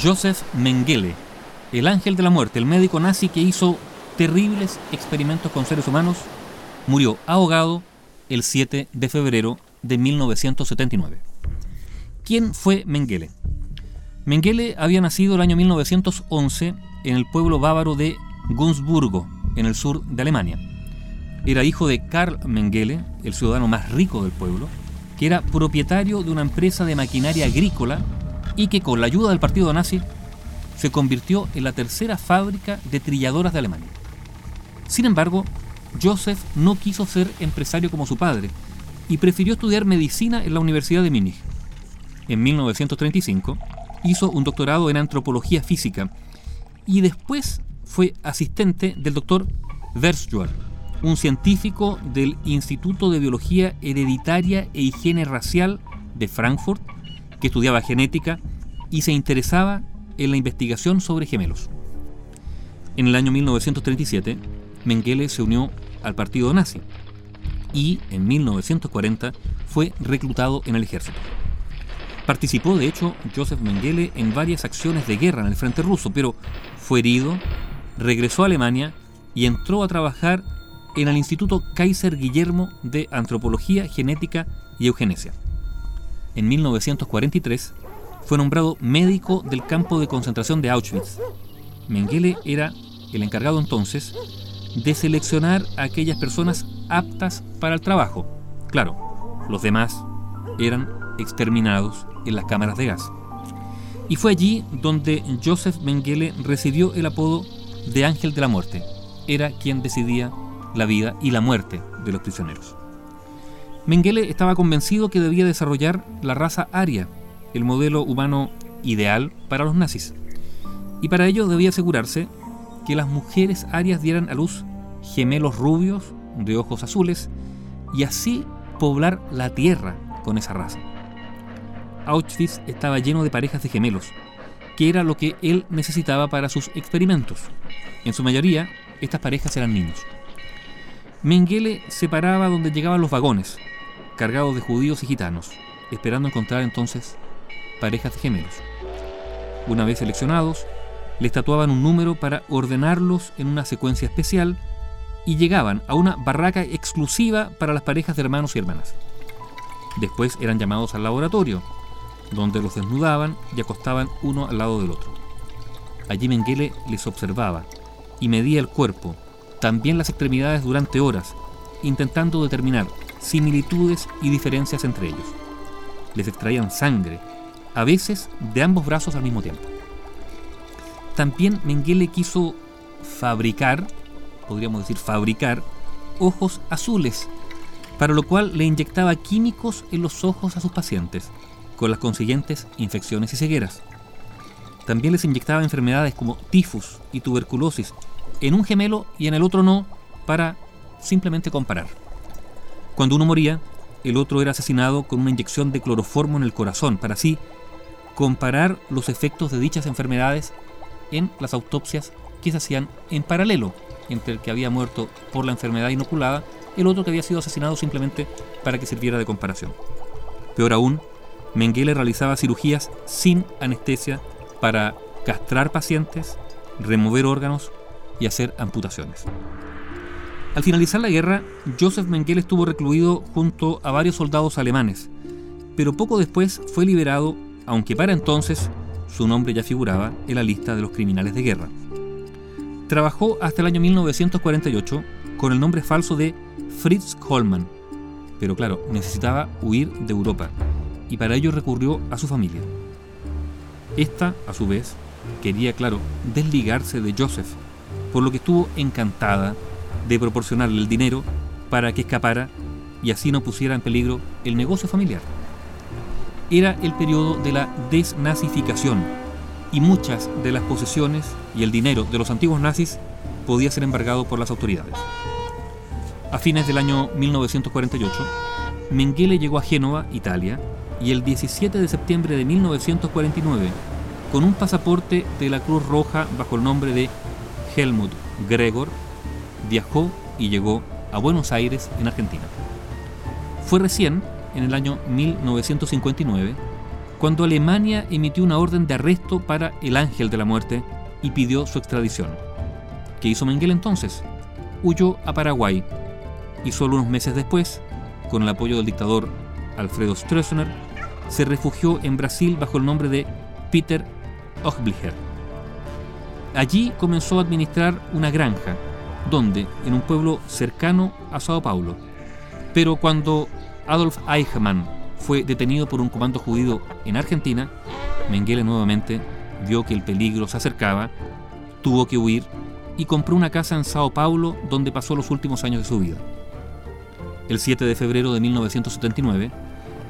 Joseph Mengele, el ángel de la muerte, el médico nazi que hizo terribles experimentos con seres humanos, murió ahogado el 7 de febrero de 1979. ¿Quién fue Mengele? Mengele había nacido el año 1911 en el pueblo bávaro de Gunzburgo, en el sur de Alemania. Era hijo de Karl Mengele, el ciudadano más rico del pueblo, que era propietario de una empresa de maquinaria agrícola y que con la ayuda del partido nazi se convirtió en la tercera fábrica de trilladoras de Alemania. Sin embargo, Joseph no quiso ser empresario como su padre y prefirió estudiar medicina en la Universidad de Múnich. En 1935 hizo un doctorado en antropología física y después fue asistente del doctor Versjuer, un científico del Instituto de Biología Hereditaria e Higiene Racial de Frankfurt, que estudiaba genética y se interesaba en la investigación sobre gemelos. En el año 1937, Mengele se unió al partido nazi y en 1940 fue reclutado en el ejército. Participó, de hecho, Joseph Mengele en varias acciones de guerra en el frente ruso, pero fue herido, regresó a Alemania y entró a trabajar en el Instituto Kaiser Guillermo de Antropología, Genética y Eugenesia. En 1943 fue nombrado médico del campo de concentración de Auschwitz. Mengele era el encargado entonces de seleccionar a aquellas personas aptas para el trabajo. Claro, los demás eran exterminados en las cámaras de gas. Y fue allí donde Joseph Mengele recibió el apodo de Ángel de la Muerte. Era quien decidía la vida y la muerte de los prisioneros. Mengele estaba convencido que debía desarrollar la raza aria, el modelo humano ideal para los nazis. Y para ello debía asegurarse que las mujeres arias dieran a luz gemelos rubios de ojos azules y así poblar la tierra con esa raza. Auschwitz estaba lleno de parejas de gemelos, que era lo que él necesitaba para sus experimentos. En su mayoría, estas parejas eran niños. Mengele se paraba donde llegaban los vagones, cargados de judíos y gitanos, esperando encontrar entonces parejas de gemelos. Una vez seleccionados, les tatuaban un número para ordenarlos en una secuencia especial y llegaban a una barraca exclusiva para las parejas de hermanos y hermanas. Después eran llamados al laboratorio, donde los desnudaban y acostaban uno al lado del otro. Allí Mengele les observaba y medía el cuerpo, también las extremidades durante horas, intentando determinar similitudes y diferencias entre ellos. Les extraían sangre, a veces de ambos brazos al mismo tiempo. También Mengele quiso fabricar, podríamos decir fabricar, ojos azules, para lo cual le inyectaba químicos en los ojos a sus pacientes con las consiguientes infecciones y cegueras. También les inyectaba enfermedades como tifus y tuberculosis en un gemelo y en el otro no, para simplemente comparar. Cuando uno moría, el otro era asesinado con una inyección de cloroformo en el corazón, para así comparar los efectos de dichas enfermedades en las autopsias que se hacían en paralelo entre el que había muerto por la enfermedad inoculada y el otro que había sido asesinado simplemente para que sirviera de comparación. Peor aún, Mengele realizaba cirugías sin anestesia para castrar pacientes, remover órganos y hacer amputaciones. Al finalizar la guerra, Joseph Mengele estuvo recluido junto a varios soldados alemanes, pero poco después fue liberado, aunque para entonces su nombre ya figuraba en la lista de los criminales de guerra. Trabajó hasta el año 1948 con el nombre falso de Fritz Kollmann, pero claro, necesitaba huir de Europa y para ello recurrió a su familia. Esta, a su vez, quería, claro, desligarse de Joseph, por lo que estuvo encantada de proporcionarle el dinero para que escapara y así no pusiera en peligro el negocio familiar. Era el periodo de la desnazificación y muchas de las posesiones y el dinero de los antiguos nazis podía ser embargado por las autoridades. A fines del año 1948, Mengele llegó a Génova, Italia, y el 17 de septiembre de 1949, con un pasaporte de la Cruz Roja bajo el nombre de Helmut Gregor, viajó y llegó a Buenos Aires, en Argentina. Fue recién, en el año 1959, cuando Alemania emitió una orden de arresto para el Ángel de la Muerte y pidió su extradición. ¿Qué hizo Mengele entonces? Huyó a Paraguay y solo unos meses después, con el apoyo del dictador Alfredo Stroessner, se refugió en Brasil bajo el nombre de Peter Ochblicher. Allí comenzó a administrar una granja, donde, en un pueblo cercano a Sao Paulo. Pero cuando Adolf Eichmann fue detenido por un comando judío en Argentina, Mengele nuevamente vio que el peligro se acercaba, tuvo que huir y compró una casa en Sao Paulo donde pasó los últimos años de su vida. El 7 de febrero de 1979,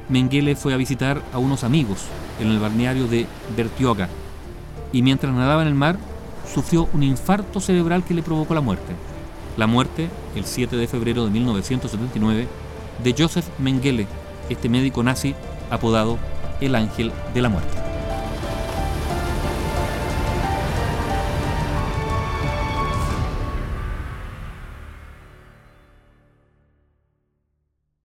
Mengele fue a visitar a unos amigos en el balneario de Bertioga y mientras nadaba en el mar sufrió un infarto cerebral que le provocó la muerte. La muerte, el 7 de febrero de 1979, de Joseph Mengele, este médico nazi apodado el Ángel de la Muerte.